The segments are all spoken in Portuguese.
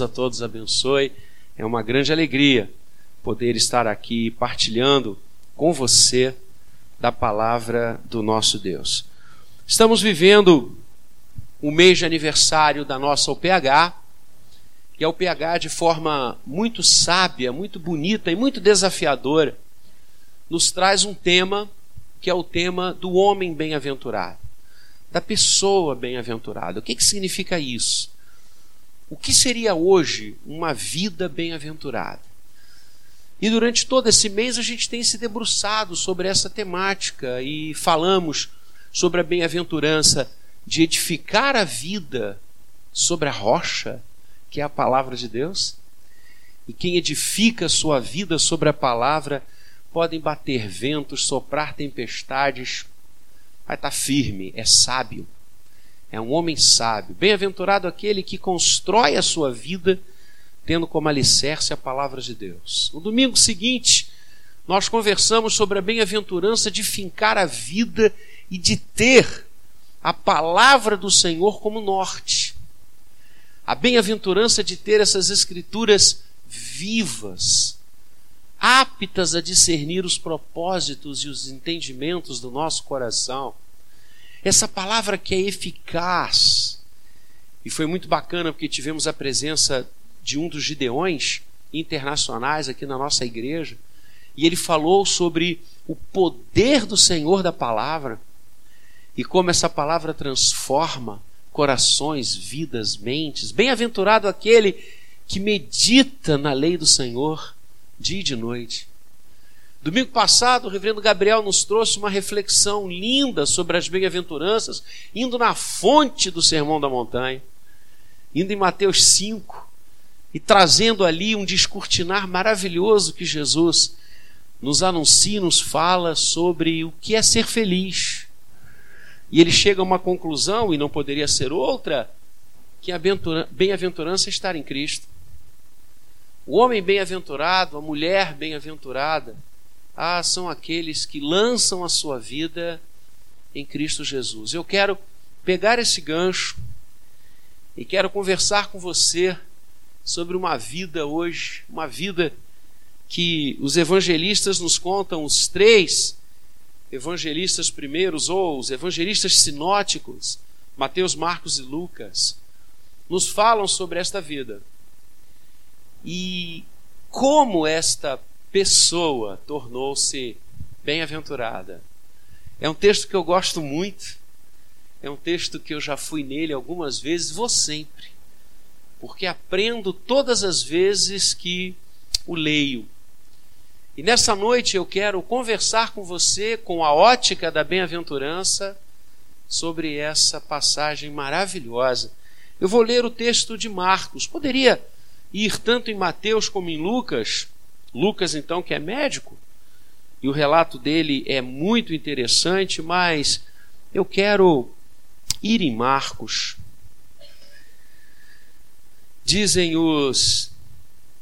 a todos abençoe. É uma grande alegria poder estar aqui partilhando com você da palavra do nosso Deus. Estamos vivendo o mês de aniversário da nossa UPH, e a UPH, de forma muito sábia, muito bonita e muito desafiadora, nos traz um tema que é o tema do homem bem-aventurado, da pessoa bem-aventurada. O que, que significa isso? O que seria hoje uma vida bem-aventurada? E durante todo esse mês a gente tem se debruçado sobre essa temática e falamos sobre a bem-aventurança de edificar a vida sobre a rocha, que é a palavra de Deus. E quem edifica sua vida sobre a palavra podem bater ventos, soprar tempestades, vai estar firme, é sábio. É um homem sábio. Bem-aventurado aquele que constrói a sua vida tendo como alicerce a palavra de Deus. No domingo seguinte, nós conversamos sobre a bem-aventurança de fincar a vida e de ter a palavra do Senhor como norte. A bem-aventurança de ter essas escrituras vivas, aptas a discernir os propósitos e os entendimentos do nosso coração. Essa palavra que é eficaz. E foi muito bacana porque tivemos a presença de um dos Gideões internacionais aqui na nossa igreja. E ele falou sobre o poder do Senhor da palavra e como essa palavra transforma corações, vidas, mentes. Bem-aventurado aquele que medita na lei do Senhor dia e de noite. Domingo passado, o reverendo Gabriel nos trouxe uma reflexão linda sobre as bem-aventuranças, indo na fonte do Sermão da Montanha, indo em Mateus 5 e trazendo ali um descortinar maravilhoso que Jesus nos anuncia, nos fala sobre o que é ser feliz. E ele chega a uma conclusão, e não poderia ser outra, que a bem-aventurança é estar em Cristo. O homem bem-aventurado, a mulher bem-aventurada, ah, são aqueles que lançam a sua vida em Cristo Jesus. Eu quero pegar esse gancho e quero conversar com você sobre uma vida hoje, uma vida que os evangelistas nos contam, os três evangelistas primeiros, ou os evangelistas sinóticos, Mateus, Marcos e Lucas, nos falam sobre esta vida e como esta pessoa tornou-se bem-aventurada. É um texto que eu gosto muito, é um texto que eu já fui nele algumas vezes, vou sempre, porque aprendo todas as vezes que o leio. E nessa noite eu quero conversar com você com a ótica da bem-aventurança sobre essa passagem maravilhosa. Eu vou ler o texto de Marcos. Poderia ir tanto em Mateus como em Lucas. Lucas, então, que é médico, e o relato dele é muito interessante, mas eu quero ir em Marcos. Dizem os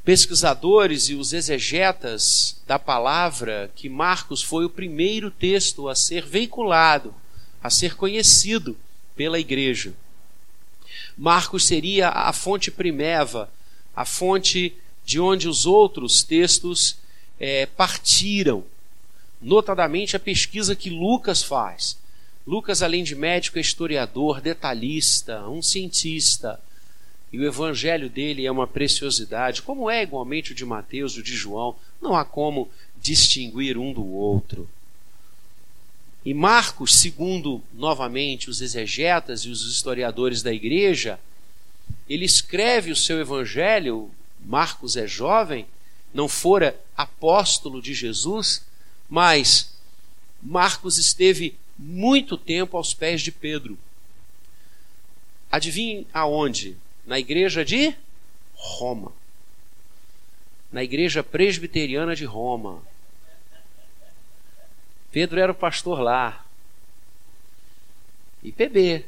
pesquisadores e os exegetas da palavra que Marcos foi o primeiro texto a ser veiculado, a ser conhecido pela igreja. Marcos seria a fonte primeva a fonte de onde os outros textos é, partiram, notadamente a pesquisa que Lucas faz. Lucas, além de médico, é historiador, detalhista, um cientista. E o evangelho dele é uma preciosidade, como é igualmente o de Mateus o de João. Não há como distinguir um do outro. E Marcos, segundo novamente os exegetas e os historiadores da igreja, ele escreve o seu evangelho, Marcos é jovem, não fora apóstolo de Jesus, mas Marcos esteve muito tempo aos pés de Pedro. Adivinhe aonde? Na igreja de Roma. Na igreja presbiteriana de Roma. Pedro era o pastor lá. IPB,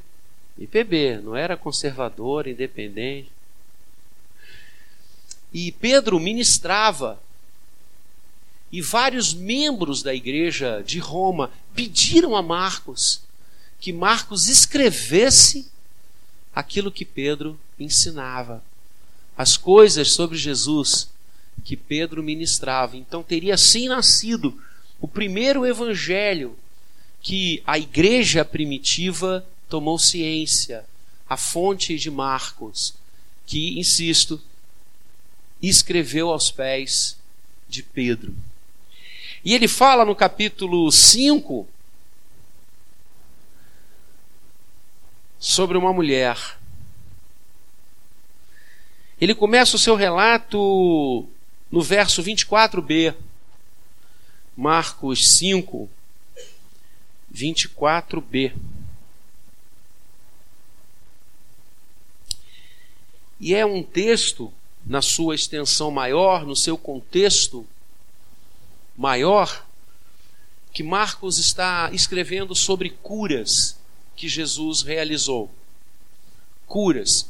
IPB, não era conservador, independente. E Pedro ministrava. E vários membros da igreja de Roma pediram a Marcos que Marcos escrevesse aquilo que Pedro ensinava. as coisas sobre Jesus que Pedro ministrava. Então teria sim nascido o primeiro evangelho que a igreja primitiva tomou ciência, a fonte de Marcos, que, insisto, escreveu aos pés de Pedro. E ele fala no capítulo 5 sobre uma mulher. Ele começa o seu relato no verso 24b. Marcos 5, 24b. E é um texto, na sua extensão maior, no seu contexto maior, que Marcos está escrevendo sobre curas que Jesus realizou. Curas,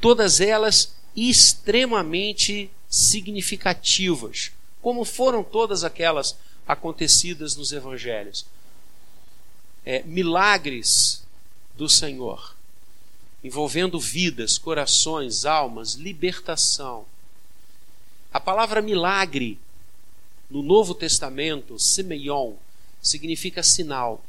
todas elas extremamente significativas, como foram todas aquelas acontecidas nos evangelhos. É, milagres do Senhor, envolvendo vidas, corações, almas, libertação. A palavra milagre no Novo Testamento, semeion, significa sinal.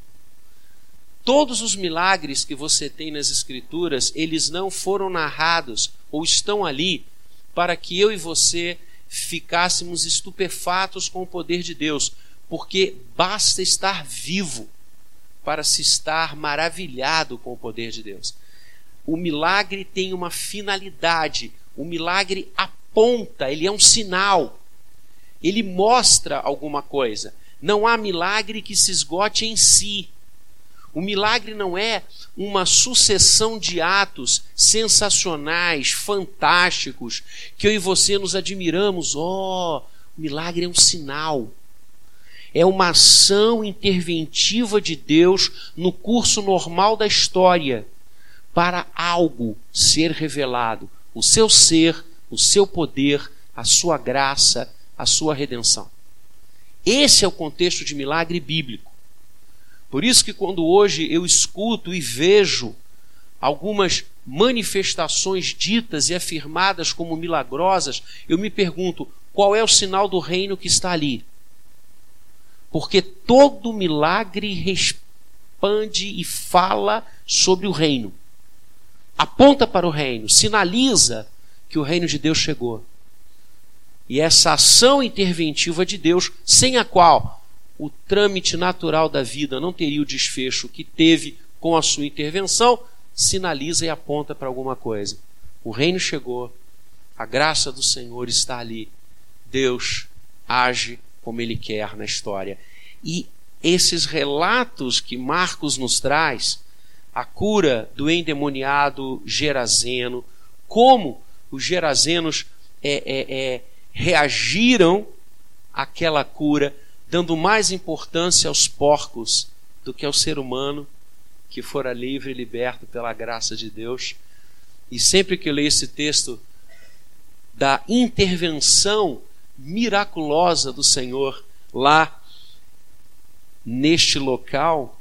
Todos os milagres que você tem nas Escrituras, eles não foram narrados ou estão ali para que eu e você ficássemos estupefatos com o poder de Deus, porque basta estar vivo para se estar maravilhado com o poder de Deus. O milagre tem uma finalidade, o milagre aponta, ele é um sinal, ele mostra alguma coisa. Não há milagre que se esgote em si. O milagre não é uma sucessão de atos sensacionais, fantásticos, que eu e você nos admiramos. Oh, o milagre é um sinal. É uma ação interventiva de Deus no curso normal da história para algo ser revelado, o seu ser, o seu poder, a sua graça, a sua redenção. Esse é o contexto de milagre bíblico. Por isso que quando hoje eu escuto e vejo algumas manifestações ditas e afirmadas como milagrosas, eu me pergunto qual é o sinal do reino que está ali. Porque todo milagre expande e fala sobre o reino. Aponta para o reino, sinaliza que o reino de Deus chegou. E essa ação interventiva de Deus, sem a qual o trâmite natural da vida não teria o desfecho que teve com a sua intervenção, sinaliza e aponta para alguma coisa. O reino chegou, a graça do Senhor está ali. Deus age como ele quer na história. E esses relatos que Marcos nos traz, a cura do endemoniado Gerazeno, como os gerazenos é, é, é, reagiram àquela cura, dando mais importância aos porcos do que ao ser humano que fora livre e liberto pela graça de Deus. E sempre que eu leio esse texto da intervenção miraculosa do Senhor lá neste local,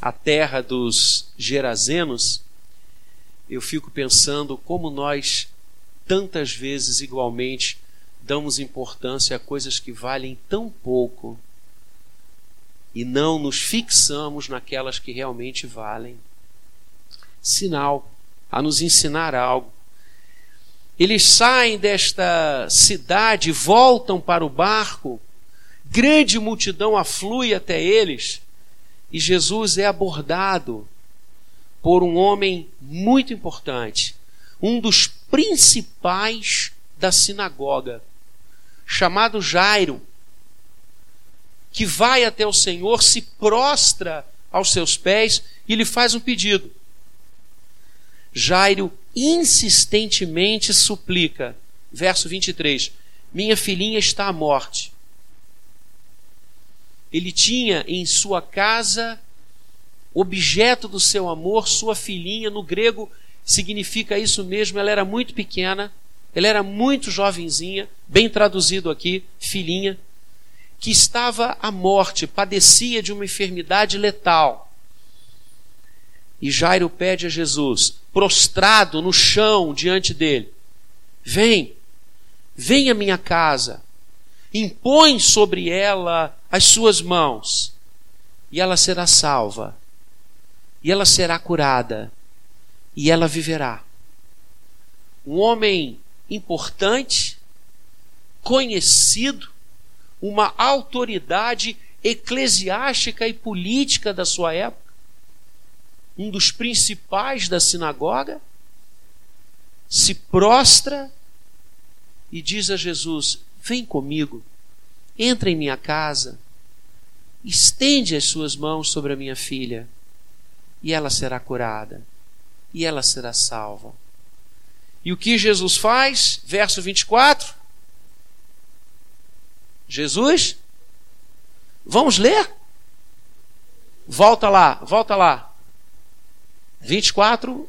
a terra dos Gerazenos, eu fico pensando como nós tantas vezes igualmente damos importância a coisas que valem tão pouco e não nos fixamos naquelas que realmente valem. Sinal a nos ensinar algo. Eles saem desta cidade, voltam para o barco, grande multidão aflui até eles, e Jesus é abordado por um homem muito importante, um dos principais da sinagoga, chamado Jairo, que vai até o Senhor, se prostra aos seus pés e lhe faz um pedido. Jairo insistentemente suplica, verso 23, minha filhinha está à morte. Ele tinha em sua casa objeto do seu amor, sua filhinha, no grego significa isso mesmo, ela era muito pequena, ela era muito jovenzinha, bem traduzido aqui, filhinha, que estava à morte, padecia de uma enfermidade letal. E Jairo pede a Jesus, prostrado no chão diante dele: Vem, vem à minha casa, impõe sobre ela as suas mãos, e ela será salva, e ela será curada, e ela viverá. Um homem importante, conhecido, uma autoridade eclesiástica e política da sua época, um dos principais da sinagoga, se prostra e diz a Jesus: Vem comigo, entra em minha casa, estende as suas mãos sobre a minha filha, e ela será curada, e ela será salva. E o que Jesus faz? Verso 24. Jesus, vamos ler? Volta lá, volta lá. 24.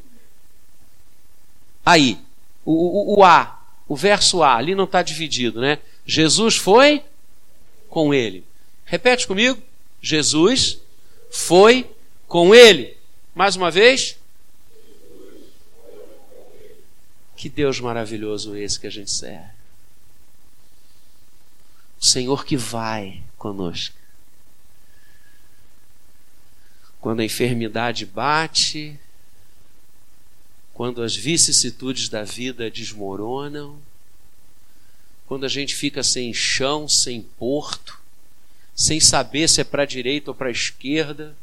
Aí, o, o, o A, o verso A, ali não está dividido, né? Jesus foi com ele. Repete comigo. Jesus foi com ele. Mais uma vez. Que Deus maravilhoso esse que a gente serve. O Senhor que vai conosco. Quando a enfermidade bate, quando as vicissitudes da vida desmoronam, quando a gente fica sem chão, sem porto, sem saber se é para a direita ou para a esquerda,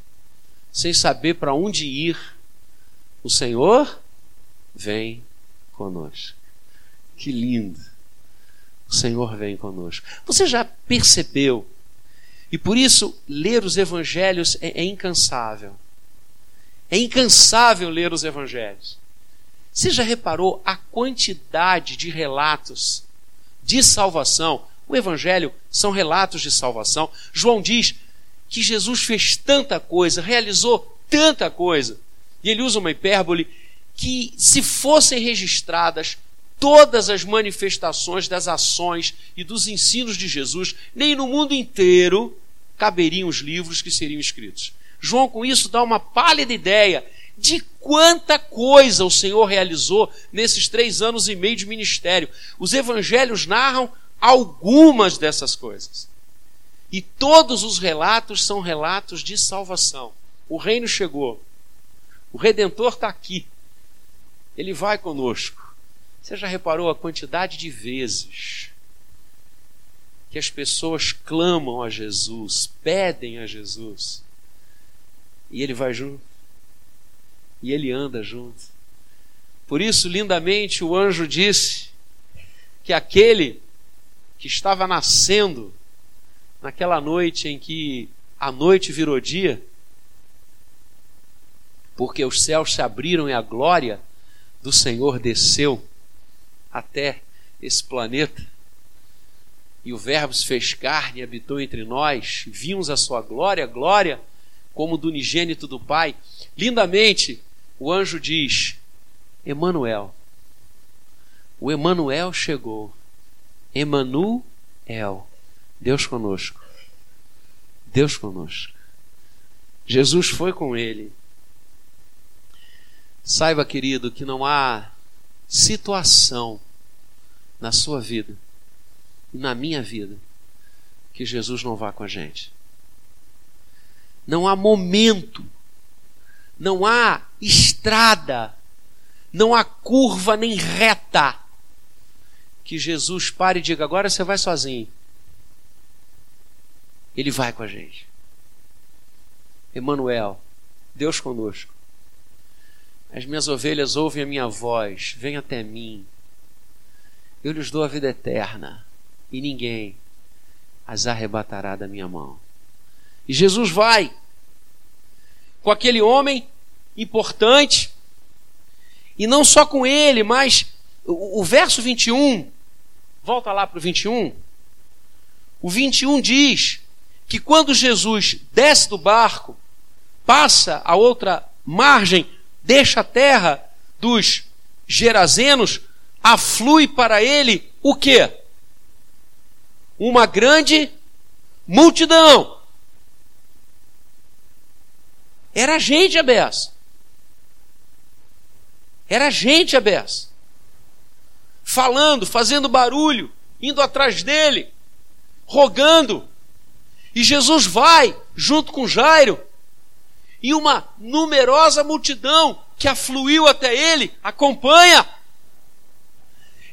sem saber para onde ir, o Senhor vem conosco. Que lindo! O Senhor vem conosco. Você já percebeu? E por isso, ler os evangelhos é, é incansável. É incansável ler os evangelhos. Você já reparou a quantidade de relatos de salvação? O Evangelho são relatos de salvação. João diz que Jesus fez tanta coisa, realizou tanta coisa. E ele usa uma hipérbole que, se fossem registradas todas as manifestações das ações e dos ensinos de Jesus, nem no mundo inteiro caberiam os livros que seriam escritos. João, com isso, dá uma pálida ideia de quanta coisa o Senhor realizou nesses três anos e meio de ministério. Os evangelhos narram algumas dessas coisas. E todos os relatos são relatos de salvação. O reino chegou. O redentor está aqui. Ele vai conosco. Você já reparou a quantidade de vezes que as pessoas clamam a Jesus, pedem a Jesus, e ele vai junto? E ele anda junto. Por isso, lindamente, o anjo disse que aquele que estava nascendo naquela noite em que a noite virou dia, porque os céus se abriram e a glória do Senhor desceu até esse planeta, e o Verbo se fez carne e habitou entre nós, vimos a sua glória, glória como do unigênito do Pai. Lindamente, o anjo diz: Emanuel. O Emanuel chegou. Emanuel, Deus conosco. Deus conosco. Jesus foi com ele. Saiba, querido, que não há situação na sua vida e na minha vida que Jesus não vá com a gente. Não há momento não há estrada, não há curva nem reta que Jesus pare e diga: agora você vai sozinho. Ele vai com a gente. Emanuel, Deus conosco. As minhas ovelhas ouvem a minha voz, vem até mim. Eu lhes dou a vida eterna, e ninguém as arrebatará da minha mão. E Jesus vai com aquele homem importante. E não só com ele, mas o, o verso 21, volta lá para o 21. O 21 diz que quando Jesus desce do barco, passa a outra margem, deixa a terra dos Gerazenos, aflui para ele o quê? Uma grande multidão. Era gente a beça. Era gente a beça. falando, fazendo barulho, indo atrás dele, rogando. E Jesus vai junto com Jairo, e uma numerosa multidão que afluiu até ele acompanha.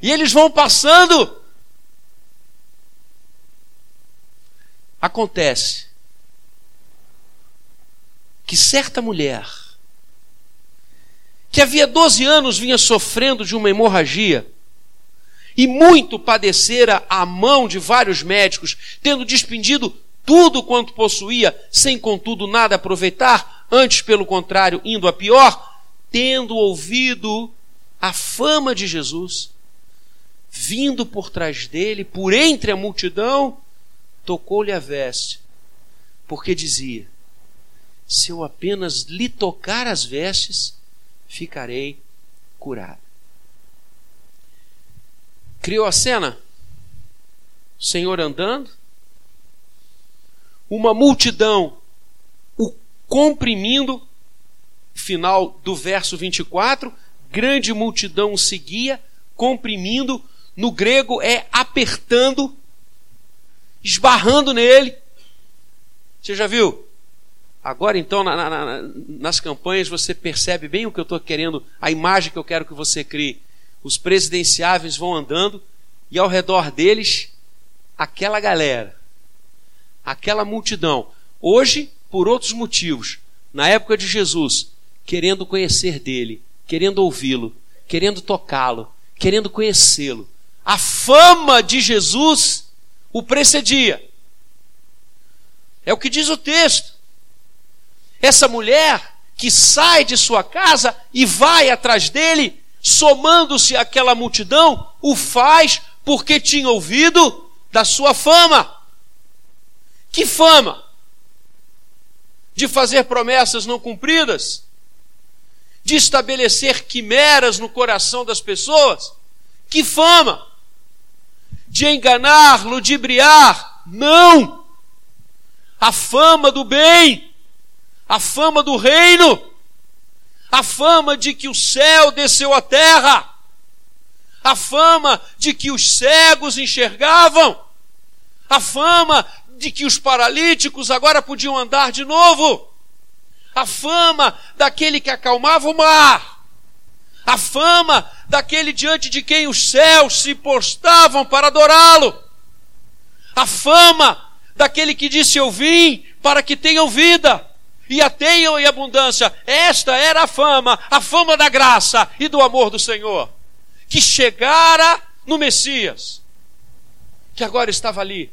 E eles vão passando. Acontece que certa mulher, que havia 12 anos vinha sofrendo de uma hemorragia, e muito padecera à mão de vários médicos, tendo despendido tudo quanto possuía, sem contudo nada aproveitar, antes pelo contrário, indo a pior, tendo ouvido a fama de Jesus, vindo por trás dele, por entre a multidão, tocou-lhe a veste, porque dizia: Se eu apenas lhe tocar as vestes, ficarei curado. Criou a cena? O Senhor andando, uma multidão o comprimindo, final do verso 24, grande multidão o seguia, comprimindo, no grego é apertando, esbarrando nele. Você já viu? Agora, então, na, na, nas campanhas, você percebe bem o que eu estou querendo, a imagem que eu quero que você crie os presidenciáveis vão andando e ao redor deles aquela galera, aquela multidão. Hoje, por outros motivos, na época de Jesus, querendo conhecer dele, querendo ouvi-lo, querendo tocá-lo, querendo conhecê-lo. A fama de Jesus o precedia. É o que diz o texto. Essa mulher que sai de sua casa e vai atrás dele, somando-se àquela multidão, o faz porque tinha ouvido da sua fama. Que fama? De fazer promessas não cumpridas? De estabelecer quimeras no coração das pessoas? Que fama? De enganar, ludibriar? Não! A fama do bem, a fama do reino. A fama de que o céu desceu à terra, a fama de que os cegos enxergavam, a fama de que os paralíticos agora podiam andar de novo, a fama daquele que acalmava o mar, a fama daquele diante de quem os céus se postavam para adorá-lo, a fama daquele que disse: Eu vim para que tenham vida e a tenham em abundância. Esta era a fama, a fama da graça e do amor do Senhor, que chegara no Messias, que agora estava ali,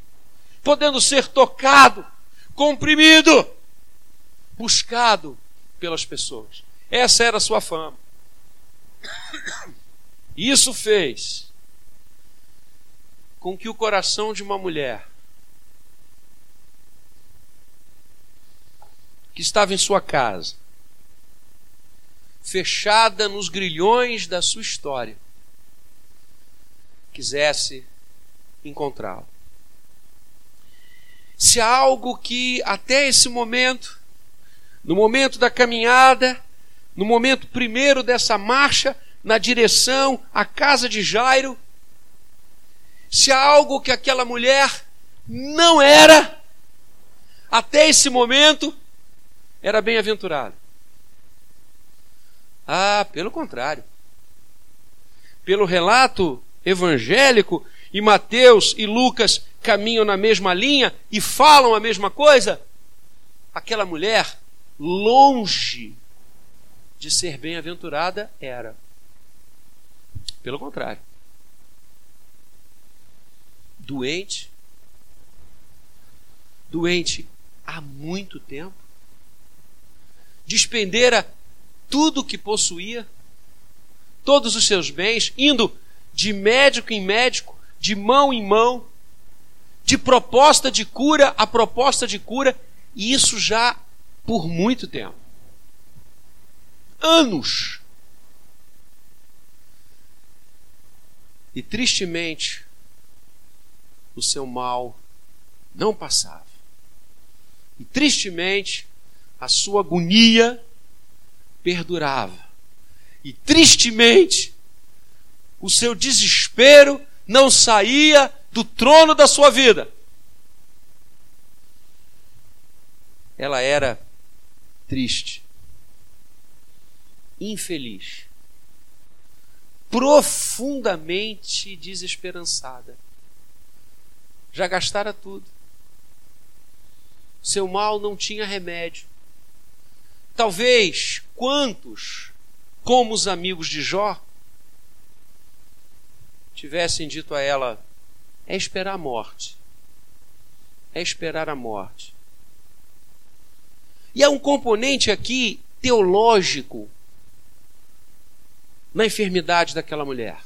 podendo ser tocado, comprimido, buscado pelas pessoas. Essa era a sua fama. Isso fez com que o coração de uma mulher que estava em sua casa, fechada nos grilhões da sua história, quisesse encontrá-lo. Se há algo que até esse momento, no momento da caminhada, no momento primeiro dessa marcha na direção à casa de Jairo, se há algo que aquela mulher não era, até esse momento, era bem-aventurado. Ah, pelo contrário. Pelo relato evangélico, e Mateus e Lucas caminham na mesma linha e falam a mesma coisa, aquela mulher, longe de ser bem-aventurada, era. Pelo contrário. Doente, doente há muito tempo, despendera tudo o que possuía, todos os seus bens, indo de médico em médico, de mão em mão, de proposta de cura a proposta de cura, e isso já por muito tempo anos. E tristemente, o seu mal não passava. E tristemente, a sua agonia perdurava. E tristemente, o seu desespero não saía do trono da sua vida. Ela era triste, infeliz, profundamente desesperançada. Já gastara tudo. Seu mal não tinha remédio. Talvez quantos, como os amigos de Jó, tivessem dito a ela: é esperar a morte. É esperar a morte. E há um componente aqui teológico na enfermidade daquela mulher.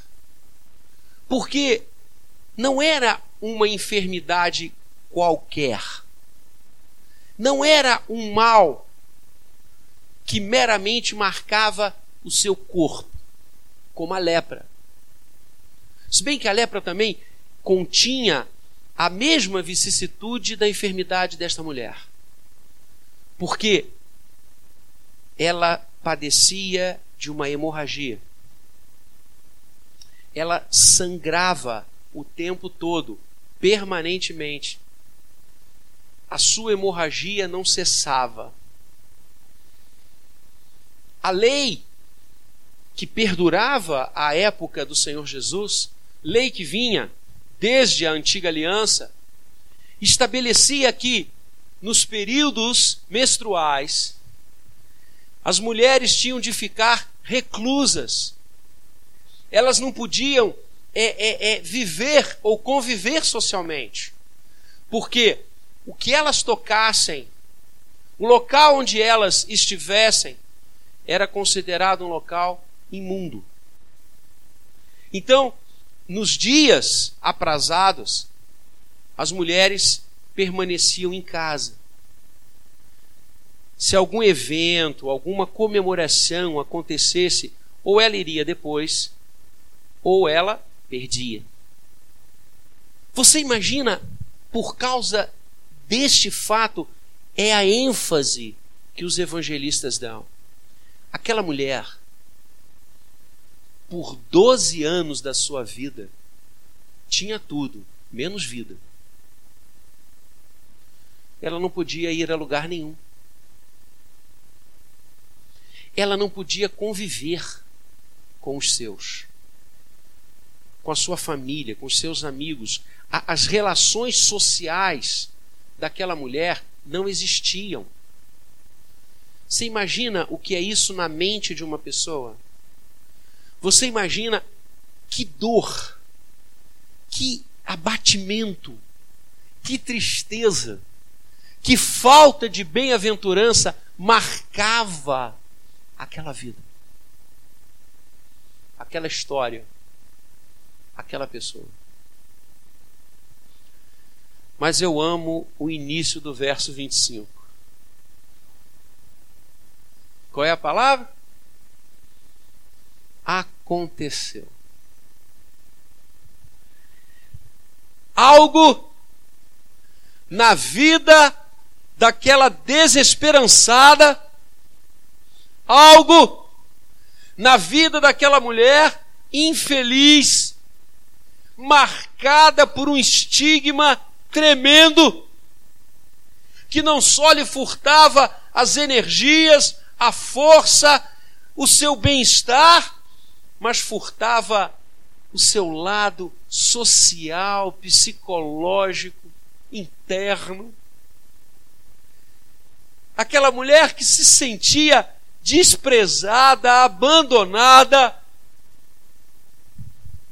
Porque não era uma enfermidade qualquer. Não era um mal que meramente marcava o seu corpo, como a lepra. Se bem que a lepra também continha a mesma vicissitude da enfermidade desta mulher. Porque ela padecia de uma hemorragia. Ela sangrava o tempo todo, permanentemente. A sua hemorragia não cessava. A lei que perdurava à época do Senhor Jesus lei que vinha desde a antiga aliança, estabelecia que nos períodos menstruais as mulheres tinham de ficar reclusas. Elas não podiam é, é, é, viver ou conviver socialmente. Porque o que elas tocassem, o local onde elas estivessem, era considerado um local imundo. Então, nos dias aprazados, as mulheres permaneciam em casa. Se algum evento, alguma comemoração acontecesse, ou ela iria depois, ou ela perdia. Você imagina, por causa deste fato, é a ênfase que os evangelistas dão. Aquela mulher por 12 anos da sua vida, tinha tudo, menos vida. Ela não podia ir a lugar nenhum. Ela não podia conviver com os seus, com a sua família, com os seus amigos. As relações sociais daquela mulher não existiam. Você imagina o que é isso na mente de uma pessoa? Você imagina que dor, que abatimento, que tristeza, que falta de bem-aventurança marcava aquela vida, aquela história, aquela pessoa. Mas eu amo o início do verso 25. Qual é a palavra? aconteceu. Algo na vida daquela desesperançada, algo na vida daquela mulher infeliz, marcada por um estigma tremendo, que não só lhe furtava as energias, a força, o seu bem-estar, mas furtava o seu lado social, psicológico, interno. Aquela mulher que se sentia desprezada, abandonada,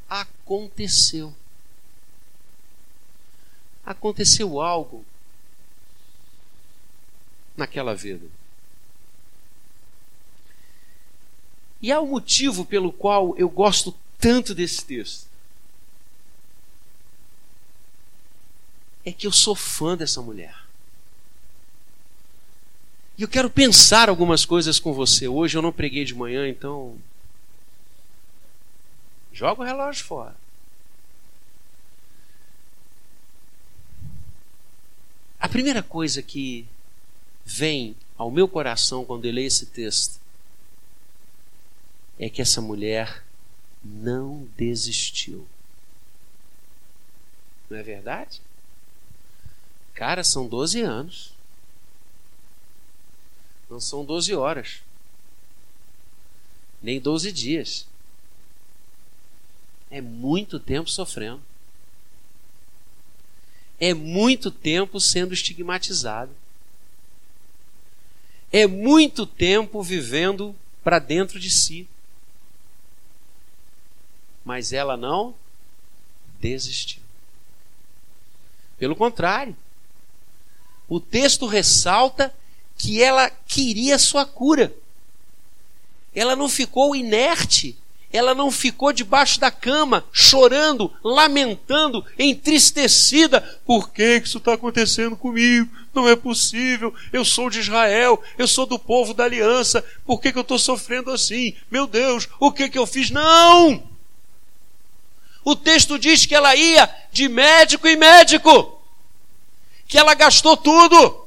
aconteceu. Aconteceu algo naquela vida. E há um motivo pelo qual eu gosto tanto desse texto. É que eu sou fã dessa mulher. E eu quero pensar algumas coisas com você. Hoje eu não preguei de manhã, então. Joga o relógio fora. A primeira coisa que vem ao meu coração quando eu leio esse texto é que essa mulher não desistiu. Não é verdade? Cara, são 12 anos. Não são 12 horas. Nem 12 dias. É muito tempo sofrendo. É muito tempo sendo estigmatizado. É muito tempo vivendo para dentro de si. Mas ela não desistiu. Pelo contrário, o texto ressalta que ela queria sua cura. Ela não ficou inerte, ela não ficou debaixo da cama, chorando, lamentando, entristecida. Por que isso está acontecendo comigo? Não é possível. Eu sou de Israel, eu sou do povo da aliança. Por que, que eu estou sofrendo assim? Meu Deus, o que, que eu fiz? Não! O texto diz que ela ia de médico em médico, que ela gastou tudo.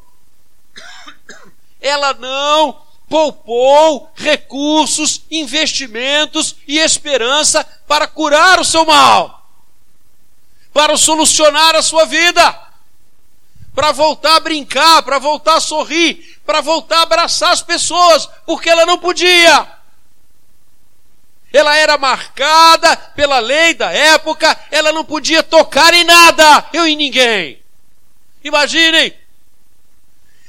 Ela não poupou recursos, investimentos e esperança para curar o seu mal, para solucionar a sua vida, para voltar a brincar, para voltar a sorrir, para voltar a abraçar as pessoas, porque ela não podia. Ela era marcada pela lei da época, ela não podia tocar em nada, eu em ninguém. Imaginem!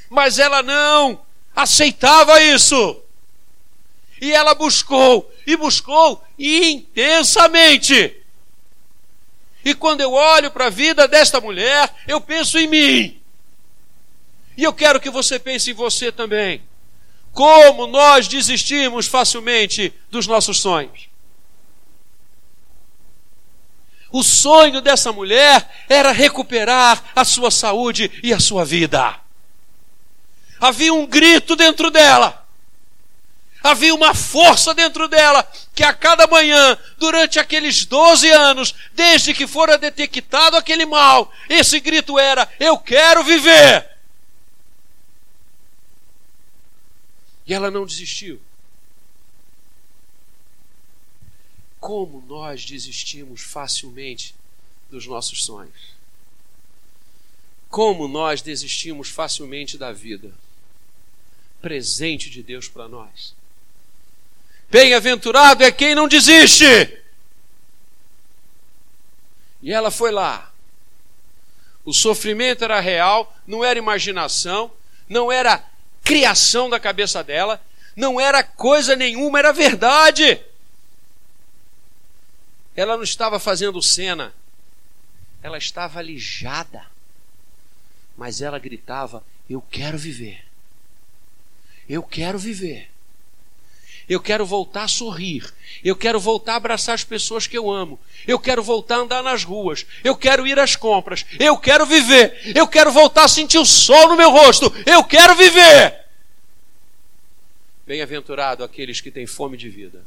Mas ela não aceitava isso. E ela buscou, e buscou intensamente. E quando eu olho para a vida desta mulher, eu penso em mim. E eu quero que você pense em você também. Como nós desistimos facilmente dos nossos sonhos. O sonho dessa mulher era recuperar a sua saúde e a sua vida. Havia um grito dentro dela. Havia uma força dentro dela que a cada manhã, durante aqueles 12 anos, desde que fora detectado aquele mal, esse grito era: Eu quero viver. E ela não desistiu. Como nós desistimos facilmente dos nossos sonhos. Como nós desistimos facilmente da vida. Presente de Deus para nós. Bem-aventurado é quem não desiste. E ela foi lá. O sofrimento era real, não era imaginação, não era criação da cabeça dela, não era coisa nenhuma, era verdade. Ela não estava fazendo cena, ela estava alijada. Mas ela gritava: Eu quero viver. Eu quero viver. Eu quero voltar a sorrir. Eu quero voltar a abraçar as pessoas que eu amo. Eu quero voltar a andar nas ruas. Eu quero ir às compras. Eu quero viver. Eu quero voltar a sentir o sol no meu rosto. Eu quero viver. Bem-aventurado aqueles que têm fome de vida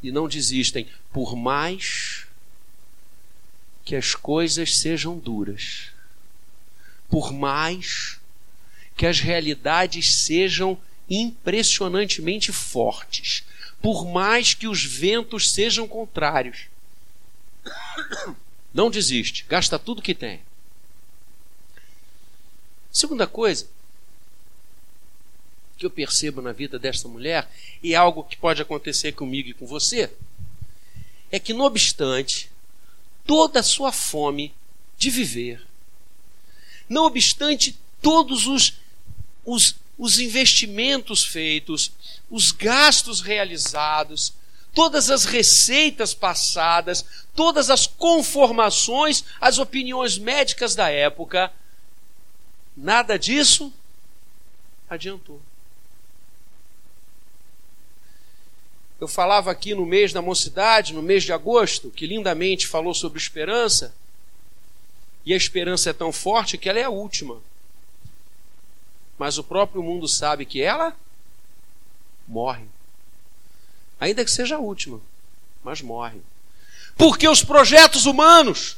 e não desistem, por mais que as coisas sejam duras, por mais que as realidades sejam impressionantemente fortes, por mais que os ventos sejam contrários. Não desiste, gasta tudo que tem. Segunda coisa, que eu percebo na vida desta mulher, e é algo que pode acontecer comigo e com você, é que, não obstante toda a sua fome de viver, não obstante todos os, os, os investimentos feitos, os gastos realizados, todas as receitas passadas, todas as conformações às opiniões médicas da época, nada disso adiantou. Eu falava aqui no mês da mocidade, no mês de agosto, que lindamente falou sobre esperança. E a esperança é tão forte que ela é a última. Mas o próprio mundo sabe que ela morre. Ainda que seja a última, mas morre. Porque os projetos humanos,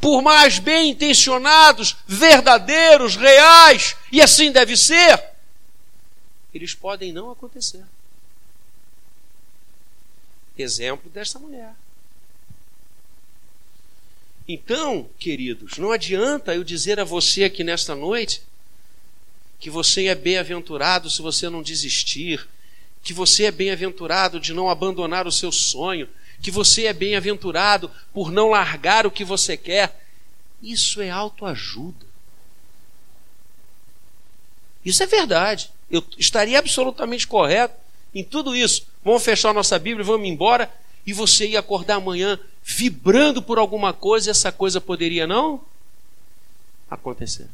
por mais bem intencionados, verdadeiros, reais, e assim deve ser, eles podem não acontecer. exemplo dessa mulher. Então, queridos, não adianta eu dizer a você aqui nesta noite que você é bem-aventurado se você não desistir, que você é bem-aventurado de não abandonar o seu sonho, que você é bem-aventurado por não largar o que você quer. Isso é autoajuda. Isso é verdade. Eu estaria absolutamente correto em tudo isso. Vamos fechar nossa Bíblia, vamos embora e você ia acordar amanhã vibrando por alguma coisa e essa coisa poderia não acontecer.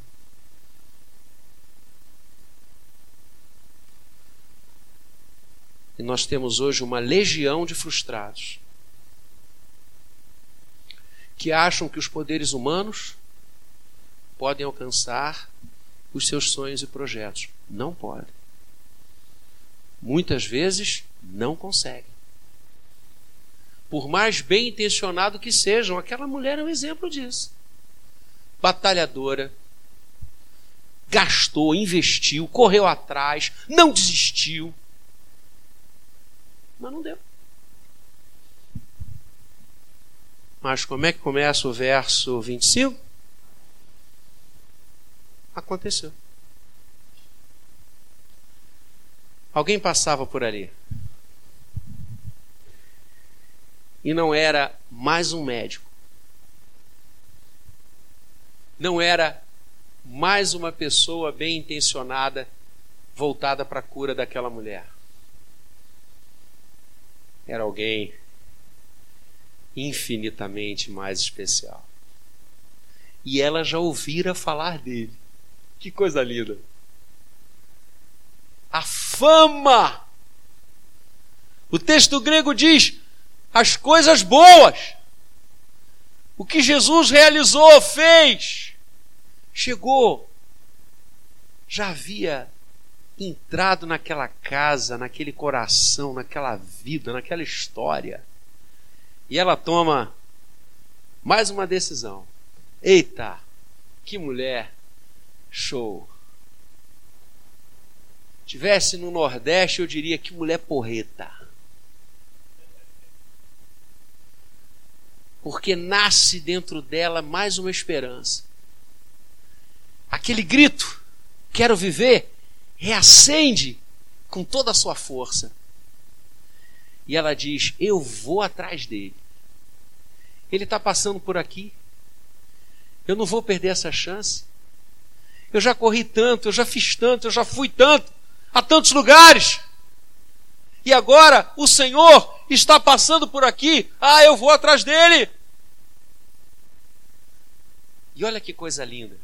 E nós temos hoje uma legião de frustrados que acham que os poderes humanos podem alcançar os seus sonhos e projetos. Não podem. Muitas vezes não conseguem. Por mais bem intencionado que sejam, aquela mulher é um exemplo disso. Batalhadora, gastou, investiu, correu atrás, não desistiu mas não deu. Mas como é que começa o verso 25? Aconteceu. Alguém passava por ali. E não era mais um médico. Não era mais uma pessoa bem intencionada voltada para a cura daquela mulher era alguém infinitamente mais especial. E ela já ouvira falar dele. Que coisa linda! A fama! O texto grego diz as coisas boas. O que Jesus realizou, fez, chegou. Já havia entrado naquela casa, naquele coração, naquela vida, naquela história. E ela toma mais uma decisão. Eita, que mulher show. Tivesse no Nordeste, eu diria que mulher porreta. Porque nasce dentro dela mais uma esperança. Aquele grito: quero viver reacende com toda a sua força. E ela diz: Eu vou atrás dele. Ele está passando por aqui. Eu não vou perder essa chance. Eu já corri tanto, eu já fiz tanto, eu já fui tanto, a tantos lugares. E agora o Senhor está passando por aqui. Ah, eu vou atrás dele. E olha que coisa linda.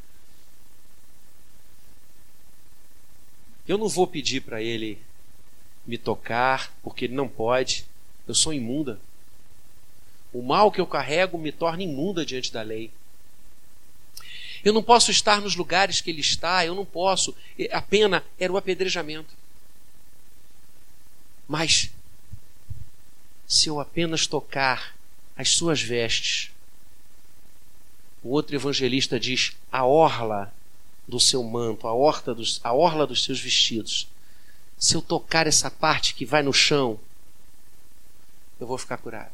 Eu não vou pedir para ele me tocar, porque ele não pode. Eu sou imunda. O mal que eu carrego me torna imunda diante da lei. Eu não posso estar nos lugares que ele está, eu não posso. A pena era o apedrejamento. Mas, se eu apenas tocar as suas vestes, o outro evangelista diz: a orla do seu manto, a, horta dos, a orla dos seus vestidos, se eu tocar essa parte que vai no chão, eu vou ficar curado.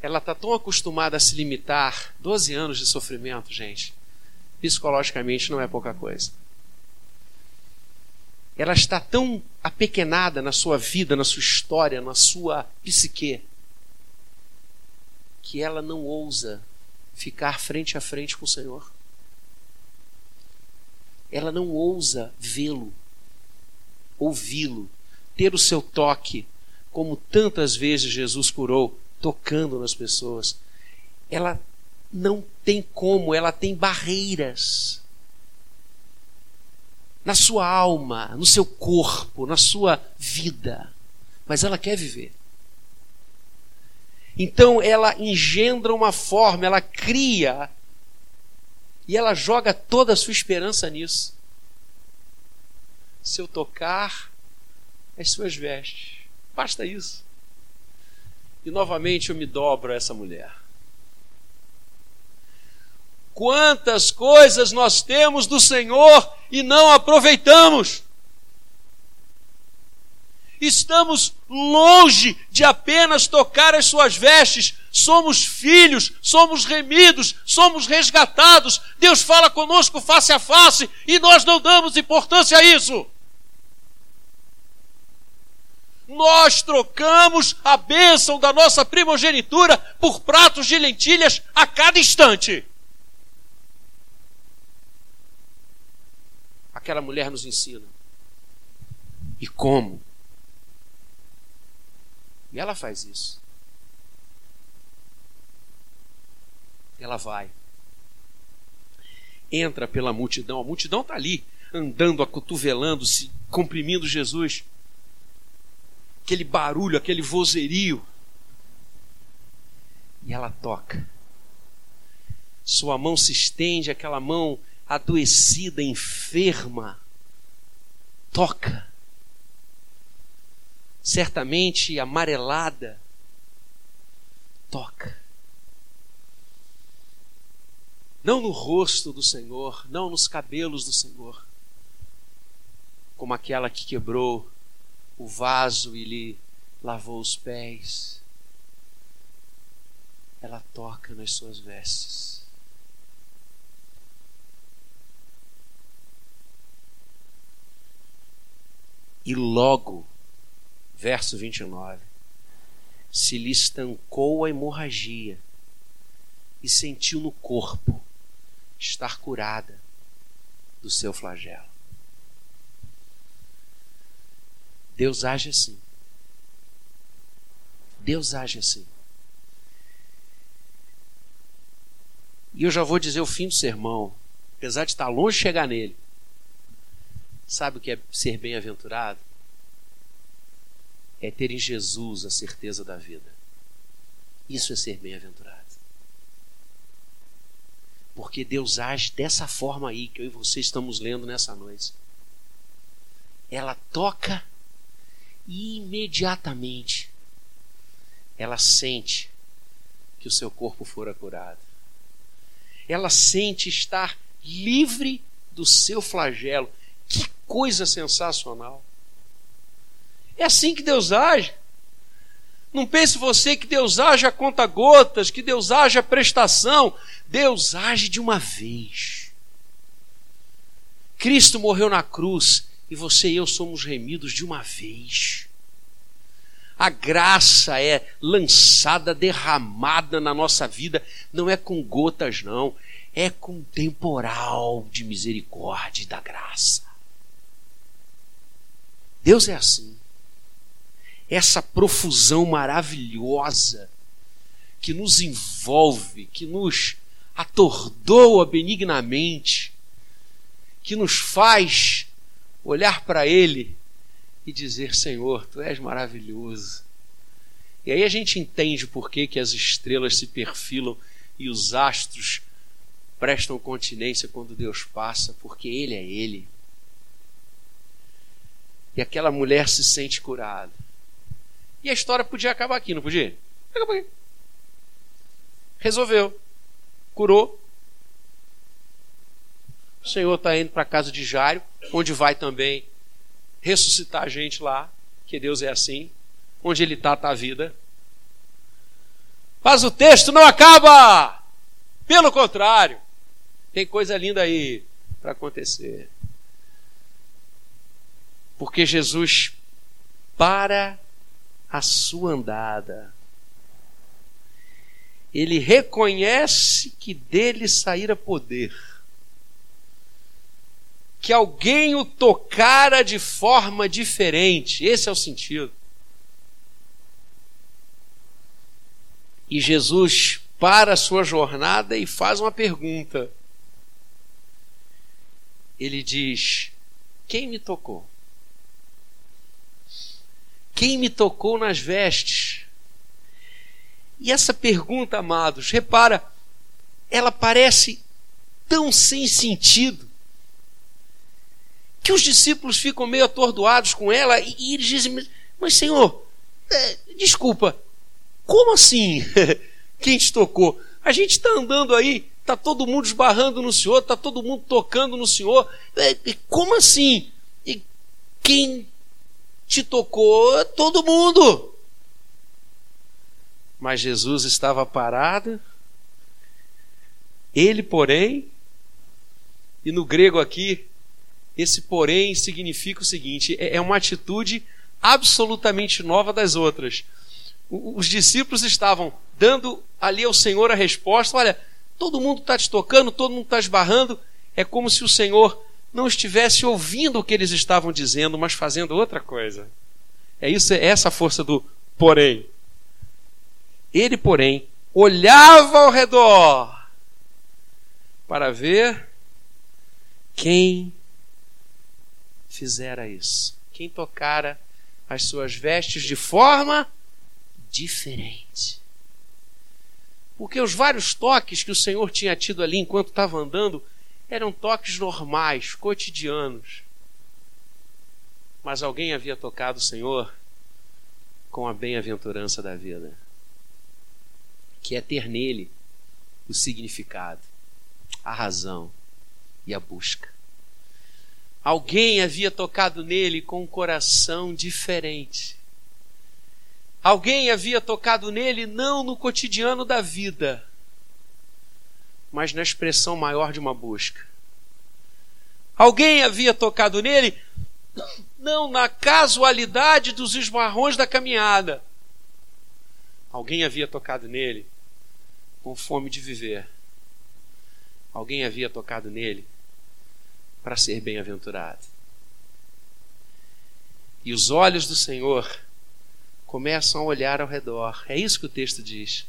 Ela está tão acostumada a se limitar. 12 anos de sofrimento, gente. Psicologicamente não é pouca coisa. Ela está tão apequenada na sua vida, na sua história, na sua psique, que ela não ousa ficar frente a frente com o Senhor. Ela não ousa vê-lo, ouvi-lo, ter o seu toque, como tantas vezes Jesus curou, tocando nas pessoas. Ela não tem como, ela tem barreiras na sua alma, no seu corpo, na sua vida, mas ela quer viver. Então ela engendra uma forma, ela cria e ela joga toda a sua esperança nisso. Se eu tocar as suas vestes, basta isso. E novamente eu me dobro a essa mulher. Quantas coisas nós temos do Senhor e não aproveitamos. Estamos longe de apenas tocar as suas vestes, somos filhos, somos remidos, somos resgatados. Deus fala conosco face a face e nós não damos importância a isso. Nós trocamos a bênção da nossa primogenitura por pratos de lentilhas a cada instante. Aquela mulher nos ensina. E como? E ela faz isso. Ela vai. Entra pela multidão. A multidão está ali, andando, acotovelando, se comprimindo Jesus aquele barulho, aquele vozerio. E ela toca. Sua mão se estende, aquela mão adoecida, enferma, toca. Certamente amarelada, toca. Não no rosto do Senhor, não nos cabelos do Senhor, como aquela que quebrou o vaso e lhe lavou os pés. Ela toca nas suas vestes. E logo, verso 29, se lhe estancou a hemorragia e sentiu no corpo estar curada do seu flagelo. Deus age assim. Deus age assim. E eu já vou dizer o fim do sermão, apesar de estar longe de chegar nele. Sabe o que é ser bem-aventurado? É ter em Jesus a certeza da vida. Isso é ser bem-aventurado. Porque Deus age dessa forma aí que eu e você estamos lendo nessa noite. Ela toca e imediatamente ela sente que o seu corpo fora curado. Ela sente estar livre do seu flagelo. Que coisa sensacional! É assim que Deus age. Não pense você que Deus age a conta gotas, que Deus age a prestação. Deus age de uma vez. Cristo morreu na cruz e você e eu somos remidos de uma vez. A graça é lançada, derramada na nossa vida, não é com gotas, não, é com temporal de misericórdia e da graça. Deus é assim. Essa profusão maravilhosa que nos envolve, que nos atordoa benignamente, que nos faz olhar para Ele e dizer: Senhor, Tu és maravilhoso. E aí a gente entende por que, que as estrelas se perfilam e os astros prestam continência quando Deus passa, porque Ele é Ele. E aquela mulher se sente curada. E a história podia acabar aqui, não podia? Acabou aqui. Resolveu. Curou. O Senhor está indo para a casa de Jairo, onde vai também ressuscitar a gente lá, que Deus é assim. Onde Ele está, está a vida. Mas o texto não acaba! Pelo contrário, tem coisa linda aí para acontecer. Porque Jesus para a sua andada. Ele reconhece que dele saíra poder que alguém o tocara de forma diferente. Esse é o sentido. E Jesus para a sua jornada e faz uma pergunta. Ele diz: Quem me tocou? Quem me tocou nas vestes? E essa pergunta, amados, repara, ela parece tão sem sentido que os discípulos ficam meio atordoados com ela e, e eles dizem: Mas Senhor, é, desculpa, como assim? Quem te tocou? A gente está andando aí, está todo mundo esbarrando no Senhor, está todo mundo tocando no Senhor. É, como assim? E quem te tocou todo mundo. Mas Jesus estava parado, ele, porém, e no grego aqui, esse porém significa o seguinte: é, é uma atitude absolutamente nova das outras. Os discípulos estavam dando ali ao Senhor a resposta: olha, todo mundo está te tocando, todo mundo está esbarrando. É como se o Senhor não estivesse ouvindo o que eles estavam dizendo, mas fazendo outra coisa. É isso, é essa força do porém. Ele, porém, olhava ao redor para ver quem fizera isso, quem tocara as suas vestes de forma diferente. Porque os vários toques que o Senhor tinha tido ali enquanto estava andando eram toques normais, cotidianos. Mas alguém havia tocado o Senhor com a bem-aventurança da vida, que é ter nele o significado, a razão e a busca. Alguém havia tocado nele com um coração diferente. Alguém havia tocado nele não no cotidiano da vida, mas na expressão maior de uma busca. Alguém havia tocado nele, não na casualidade dos esbarrões da caminhada. Alguém havia tocado nele com fome de viver. Alguém havia tocado nele para ser bem-aventurado. E os olhos do Senhor começam a olhar ao redor. É isso que o texto diz.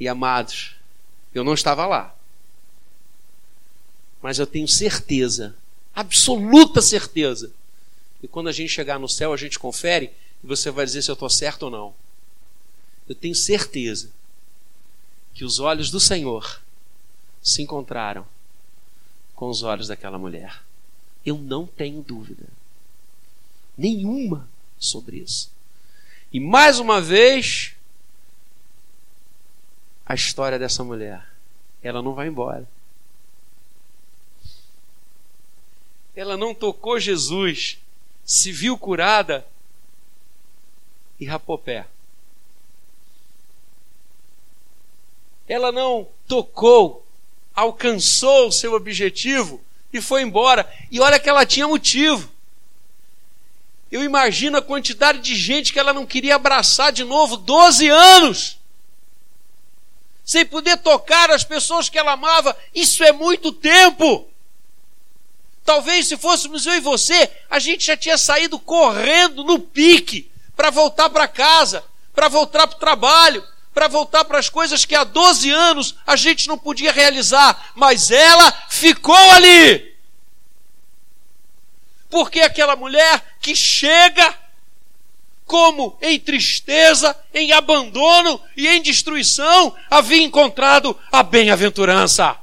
E amados, eu não estava lá. Mas eu tenho certeza, absoluta certeza, que quando a gente chegar no céu, a gente confere e você vai dizer se eu estou certo ou não. Eu tenho certeza que os olhos do Senhor se encontraram com os olhos daquela mulher. Eu não tenho dúvida nenhuma sobre isso. E mais uma vez, a história dessa mulher. Ela não vai embora. Ela não tocou Jesus, se viu curada e rapou pé. Ela não tocou, alcançou o seu objetivo e foi embora. E olha que ela tinha motivo. Eu imagino a quantidade de gente que ela não queria abraçar de novo, 12 anos sem poder tocar as pessoas que ela amava. Isso é muito tempo. Talvez se fôssemos eu e você, a gente já tinha saído correndo no pique para voltar para casa, para voltar para o trabalho, para voltar para as coisas que há 12 anos a gente não podia realizar, mas ela ficou ali. Porque aquela mulher que chega como em tristeza, em abandono e em destruição, havia encontrado a bem-aventurança.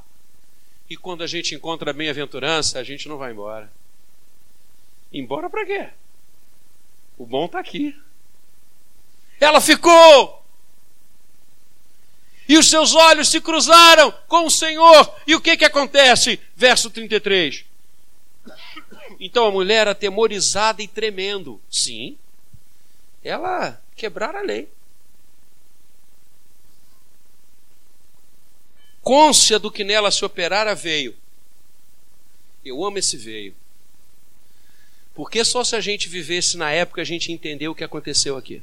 E quando a gente encontra a bem-aventurança, a gente não vai embora. Embora para quê? O bom está aqui. Ela ficou. E os seus olhos se cruzaram com o Senhor. E o que que acontece? Verso 33. Então a mulher atemorizada e tremendo. Sim, ela quebrar a lei. Côncia do que nela se operara veio. Eu amo esse veio. Porque só se a gente vivesse na época a gente entendeu o que aconteceu aqui.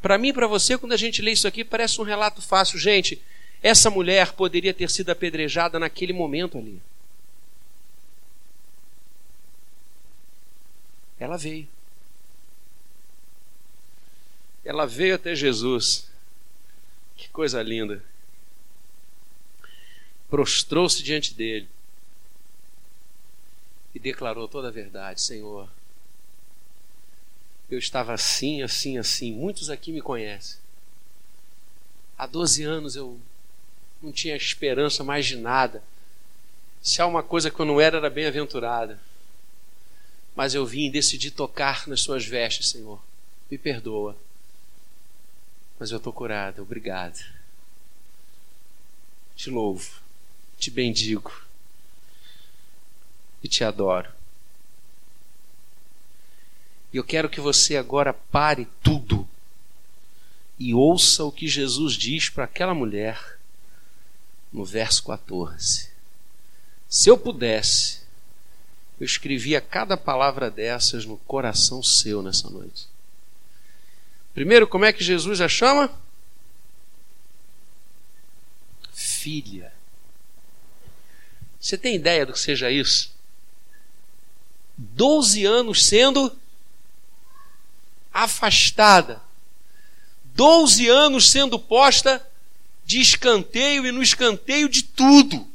Para mim para você, quando a gente lê isso aqui, parece um relato fácil. Gente, essa mulher poderia ter sido apedrejada naquele momento ali. Ela veio ela veio até Jesus. Que coisa linda. Prostrou-se diante dele e declarou toda a verdade: Senhor, eu estava assim, assim, assim. Muitos aqui me conhecem. Há 12 anos eu não tinha esperança mais de nada. Se há uma coisa que eu não era, era bem-aventurada. Mas eu vim e decidi tocar nas suas vestes, Senhor. Me perdoa mas eu estou curada. Obrigado. Te louvo, te bendigo e te adoro. E eu quero que você agora pare tudo e ouça o que Jesus diz para aquela mulher no verso 14. Se eu pudesse, eu escrevia cada palavra dessas no coração seu nessa noite. Primeiro, como é que Jesus a chama? Filha. Você tem ideia do que seja isso? Doze anos sendo afastada. Doze anos sendo posta de escanteio e no escanteio de tudo.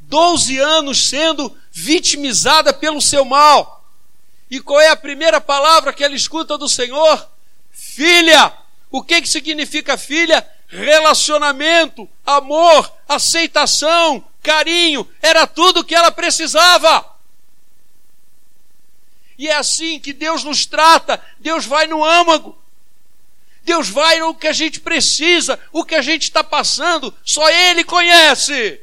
Doze anos sendo vitimizada pelo seu mal. E qual é a primeira palavra que ela escuta do Senhor? Filha! O que, que significa filha? Relacionamento, amor, aceitação, carinho, era tudo o que ela precisava. E é assim que Deus nos trata. Deus vai no âmago. Deus vai no que a gente precisa, o que a gente está passando, só Ele conhece.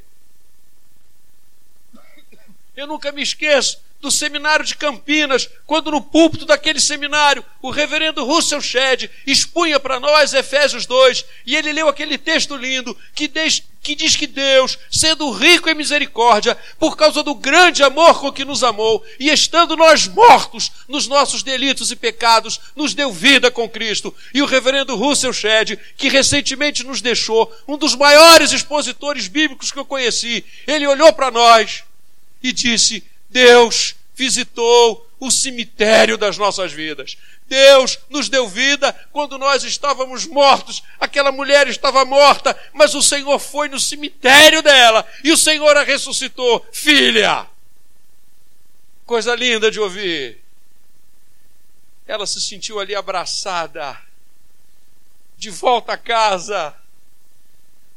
Eu nunca me esqueço do seminário de Campinas, quando no púlpito daquele seminário o reverendo Russell Shedd expunha para nós Efésios 2 e ele leu aquele texto lindo que diz, que diz que Deus, sendo rico em misericórdia, por causa do grande amor com que nos amou e estando nós mortos nos nossos delitos e pecados, nos deu vida com Cristo. E o reverendo Russell Shedd, que recentemente nos deixou, um dos maiores expositores bíblicos que eu conheci, ele olhou para nós e disse: Deus visitou o cemitério das nossas vidas. Deus nos deu vida quando nós estávamos mortos. Aquela mulher estava morta, mas o Senhor foi no cemitério dela e o Senhor a ressuscitou. Filha! Coisa linda de ouvir. Ela se sentiu ali abraçada, de volta a casa,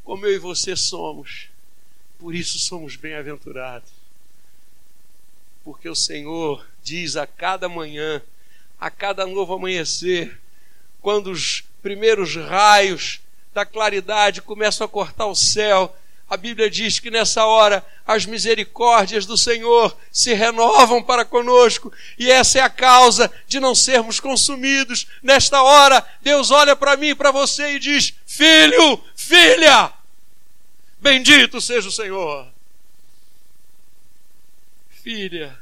como eu e você somos. Por isso somos bem-aventurados porque o Senhor diz a cada manhã, a cada novo amanhecer, quando os primeiros raios da claridade começam a cortar o céu, a Bíblia diz que nessa hora as misericórdias do Senhor se renovam para conosco, e essa é a causa de não sermos consumidos. Nesta hora, Deus olha para mim e para você e diz: Filho, filha, bendito seja o Senhor filha.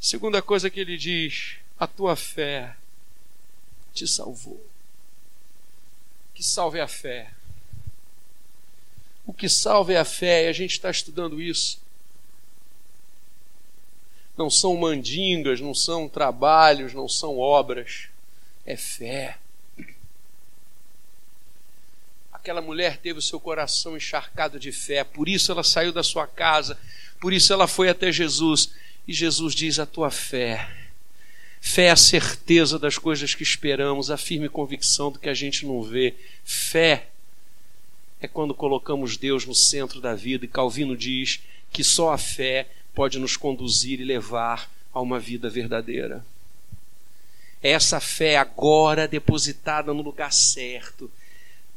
Segunda coisa que ele diz: a tua fé te salvou. Que salve a fé. O que salve é a fé, e a gente está estudando isso. Não são mandingas, não são trabalhos, não são obras, é fé. Aquela mulher teve o seu coração encharcado de fé, por isso ela saiu da sua casa, por isso ela foi até Jesus e Jesus diz: A tua fé. Fé é a certeza das coisas que esperamos, a firme convicção do que a gente não vê. Fé é quando colocamos Deus no centro da vida, e Calvino diz que só a fé pode nos conduzir e levar a uma vida verdadeira. Essa fé agora depositada no lugar certo,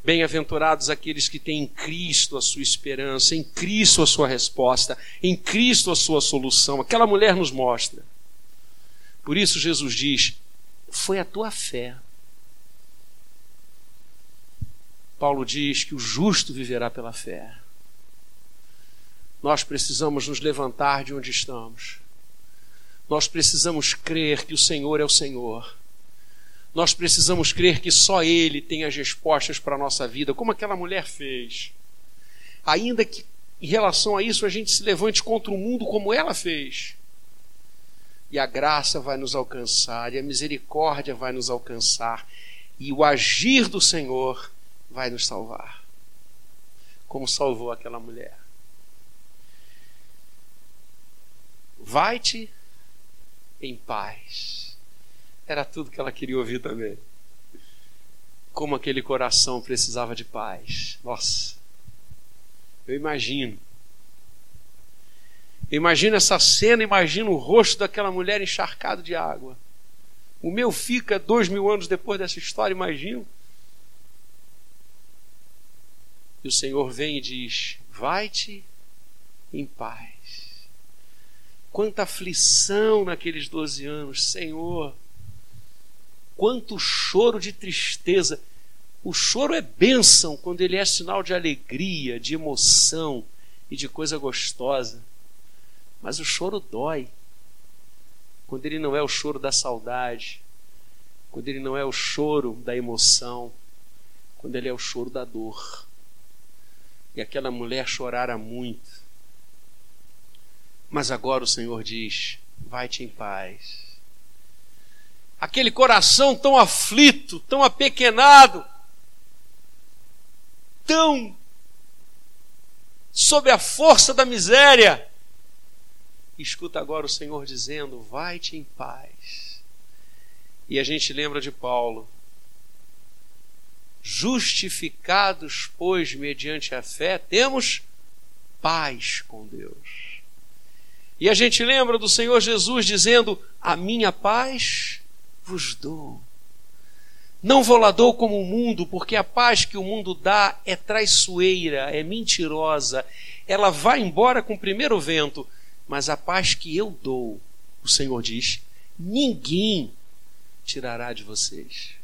Bem-aventurados aqueles que têm em Cristo a sua esperança, em Cristo a sua resposta, em Cristo a sua solução. Aquela mulher nos mostra. Por isso Jesus diz: Foi a tua fé. Paulo diz que o justo viverá pela fé. Nós precisamos nos levantar de onde estamos. Nós precisamos crer que o Senhor é o Senhor nós precisamos crer que só Ele tem as respostas para a nossa vida, como aquela mulher fez. Ainda que em relação a isso a gente se levante contra o mundo como ela fez. E a graça vai nos alcançar, e a misericórdia vai nos alcançar, e o agir do Senhor vai nos salvar, como salvou aquela mulher. Vai-te em paz era tudo que ela queria ouvir também. Como aquele coração precisava de paz. Nossa, eu imagino. Eu imagino essa cena, imagino o rosto daquela mulher encharcado de água. O meu fica dois mil anos depois dessa história, imagino. E o Senhor vem e diz: Vai-te em paz. Quanta aflição naqueles 12 anos, Senhor. Quanto choro de tristeza. O choro é bênção quando ele é sinal de alegria, de emoção e de coisa gostosa. Mas o choro dói. Quando ele não é o choro da saudade, quando ele não é o choro da emoção, quando ele é o choro da dor. E aquela mulher chorara muito. Mas agora o Senhor diz: vai-te em paz. Aquele coração tão aflito, tão apequenado, tão sob a força da miséria. Escuta agora o Senhor dizendo: vai-te em paz. E a gente lembra de Paulo. Justificados, pois, mediante a fé, temos paz com Deus. E a gente lembra do Senhor Jesus dizendo: A minha paz vos dou. Não vou lá dou como o mundo, porque a paz que o mundo dá é traiçoeira, é mentirosa, ela vai embora com o primeiro vento, mas a paz que eu dou, o Senhor diz, ninguém tirará de vocês.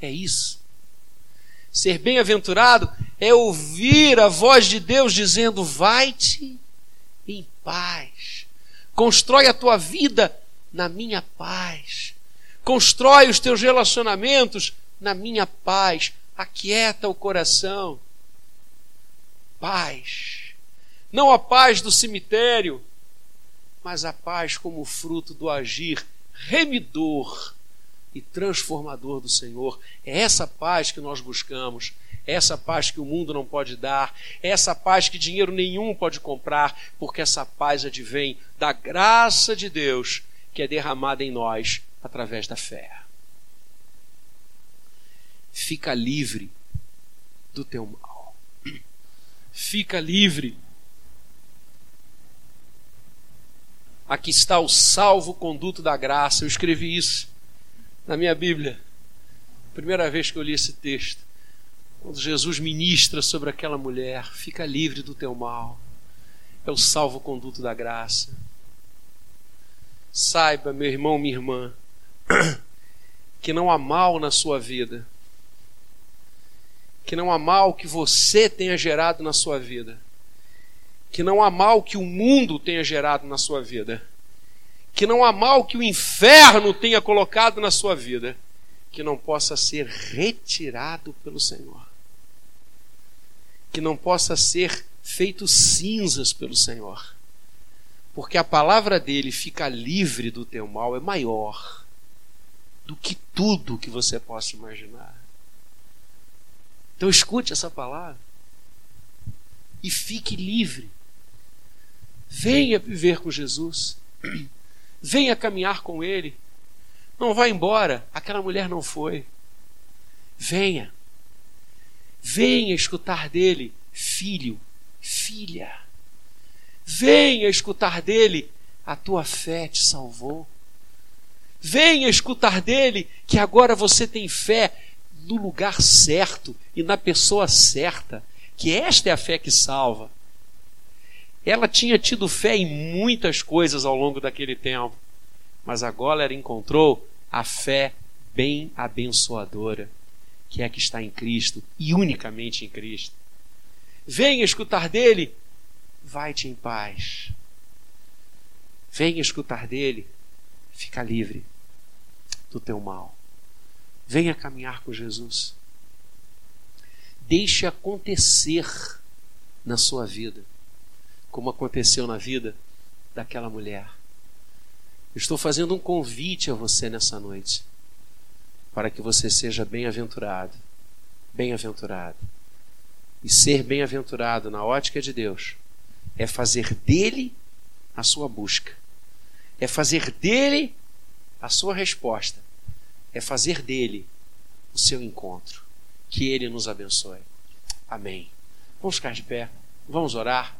É isso. Ser bem-aventurado é ouvir a voz de Deus dizendo: vai-te em paz. Constrói a tua vida na minha paz. Constrói os teus relacionamentos na minha paz. Aquieta o coração. Paz. Não a paz do cemitério, mas a paz como fruto do agir remidor e transformador do Senhor. É essa paz que nós buscamos, é essa paz que o mundo não pode dar, é essa paz que dinheiro nenhum pode comprar, porque essa paz advém da graça de Deus que é derramada em nós através da fé. Fica livre do teu mal. Fica livre. Aqui está o salvo-conduto da graça. Eu escrevi isso na minha Bíblia. Primeira vez que eu li esse texto. Quando Jesus ministra sobre aquela mulher, fica livre do teu mal. É o salvo-conduto da graça. Saiba, meu irmão, minha irmã, que não há mal na sua vida, que não há mal que você tenha gerado na sua vida, que não há mal que o mundo tenha gerado na sua vida, que não há mal que o inferno tenha colocado na sua vida, que não possa ser retirado pelo Senhor, que não possa ser feito cinzas pelo Senhor, porque a palavra dele fica livre do teu mal é maior do que tudo que você possa imaginar. Então escute essa palavra e fique livre. Venha viver com Jesus. Venha caminhar com Ele. Não vá embora. Aquela mulher não foi. Venha. Venha escutar dele, filho, filha. Venha escutar dele, a tua fé te salvou. Venha escutar dele que agora você tem fé no lugar certo e na pessoa certa, que esta é a fé que salva. Ela tinha tido fé em muitas coisas ao longo daquele tempo, mas agora ela encontrou a fé bem abençoadora, que é a que está em Cristo e unicamente em Cristo. Venha escutar dele, vai-te em paz. Venha escutar dele, fica livre do teu mal. Venha caminhar com Jesus. Deixe acontecer na sua vida, como aconteceu na vida daquela mulher. Estou fazendo um convite a você nessa noite, para que você seja bem-aventurado, bem-aventurado. E ser bem-aventurado na ótica de Deus é fazer dele a sua busca, é fazer dele a sua resposta é fazer dele o seu encontro. Que ele nos abençoe. Amém. Vamos ficar de pé, vamos orar.